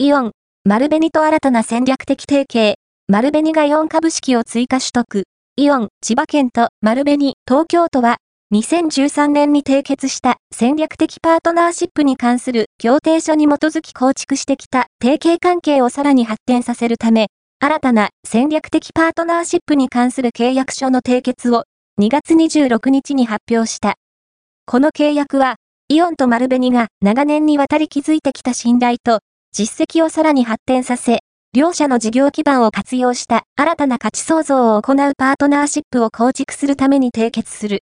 イオン、丸紅と新たな戦略的提携、丸紅がイオン株式を追加取得、イオン、千葉県と丸紅、東京都は、2013年に締結した戦略的パートナーシップに関する協定書に基づき構築してきた提携関係をさらに発展させるため、新たな戦略的パートナーシップに関する契約書の締結を2月26日に発表した。この契約は、イオンと丸紅が長年にわたり築いてきた信頼と実績をさらに発展させ、両社の事業基盤を活用した新たな価値創造を行うパートナーシップを構築するために締結する。